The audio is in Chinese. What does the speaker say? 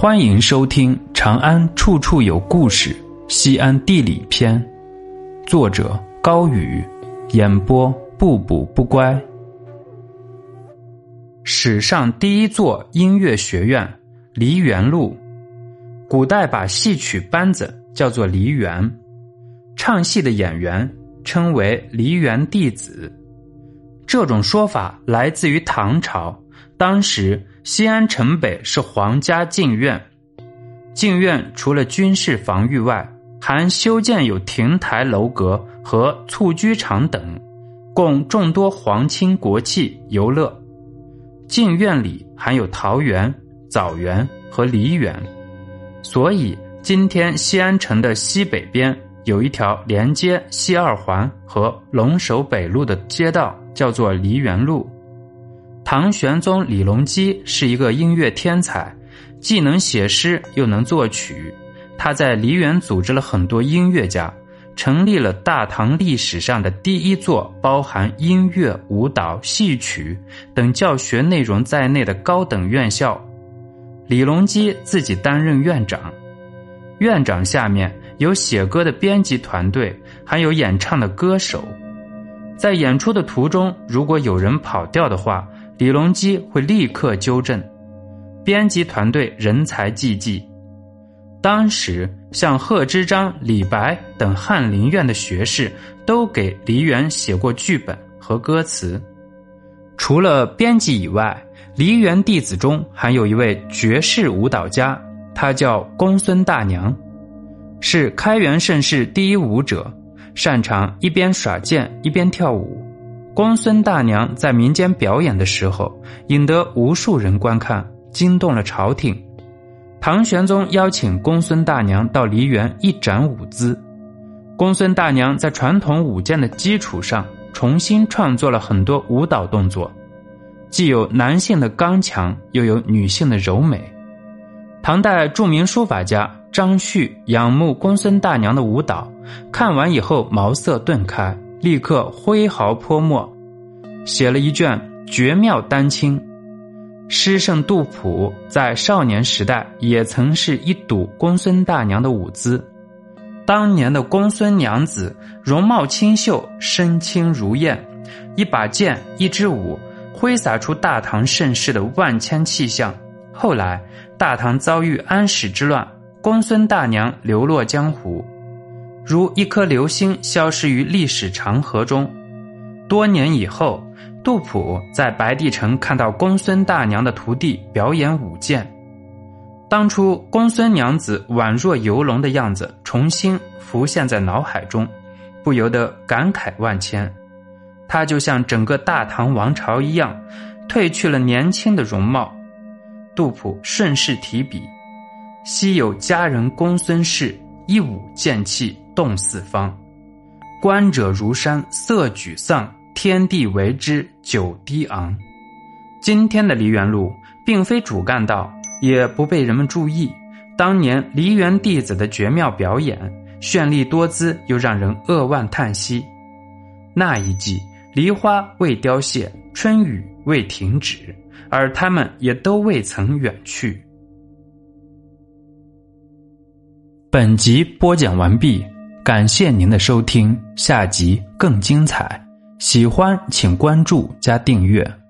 欢迎收听《长安处处有故事·西安地理篇》，作者高宇，演播不补不乖。史上第一座音乐学院——梨园路，古代把戏曲班子叫做梨园，唱戏的演员称为梨园弟子。这种说法来自于唐朝，当时。西安城北是皇家禁苑，禁苑除了军事防御外，还修建有亭台楼阁和蹴鞠场等，供众多皇亲国戚游乐。禁院里还有桃园、枣园和梨园，所以今天西安城的西北边有一条连接西二环和龙首北路的街道，叫做梨园路。唐玄宗李隆基是一个音乐天才，既能写诗又能作曲。他在梨园组织了很多音乐家，成立了大唐历史上的第一座包含音乐、舞蹈、戏曲等教学内容在内的高等院校。李隆基自己担任院长，院长下面有写歌的编辑团队，还有演唱的歌手。在演出的途中，如果有人跑调的话，李隆基会立刻纠正，编辑团队人才济济。当时像贺知章、李白等翰林院的学士都给梨园写过剧本和歌词。除了编辑以外，梨园弟子中还有一位绝世舞蹈家，他叫公孙大娘，是开元盛世第一舞者，擅长一边耍剑一边跳舞。公孙大娘在民间表演的时候，引得无数人观看，惊动了朝廷。唐玄宗邀请公孙大娘到梨园一展舞姿。公孙大娘在传统舞剑的基础上，重新创作了很多舞蹈动作，既有男性的刚强，又有女性的柔美。唐代著名书法家张旭仰慕公孙大娘的舞蹈，看完以后茅塞顿开。立刻挥毫泼墨，写了一卷绝妙丹青。诗圣杜甫在少年时代也曾是一睹公孙大娘的舞姿。当年的公孙娘子容貌清秀，身轻如燕，一把剑，一支舞，挥洒出大唐盛世的万千气象。后来大唐遭遇安史之乱，公孙大娘流落江湖。如一颗流星消失于历史长河中。多年以后，杜甫在白帝城看到公孙大娘的徒弟表演舞剑，当初公孙娘子宛若游龙的样子重新浮现在脑海中，不由得感慨万千。她就像整个大唐王朝一样，褪去了年轻的容貌。杜甫顺势提笔：“昔有佳人公孙氏，一舞剑气。”动四方，观者如山色沮丧，天地为之久低昂。今天的梨园路并非主干道，也不被人们注意。当年梨园弟子的绝妙表演，绚丽多姿，又让人扼腕叹息。那一季，梨花未凋谢，春雨未停止，而他们也都未曾远去。本集播讲完毕。感谢您的收听，下集更精彩。喜欢请关注加订阅。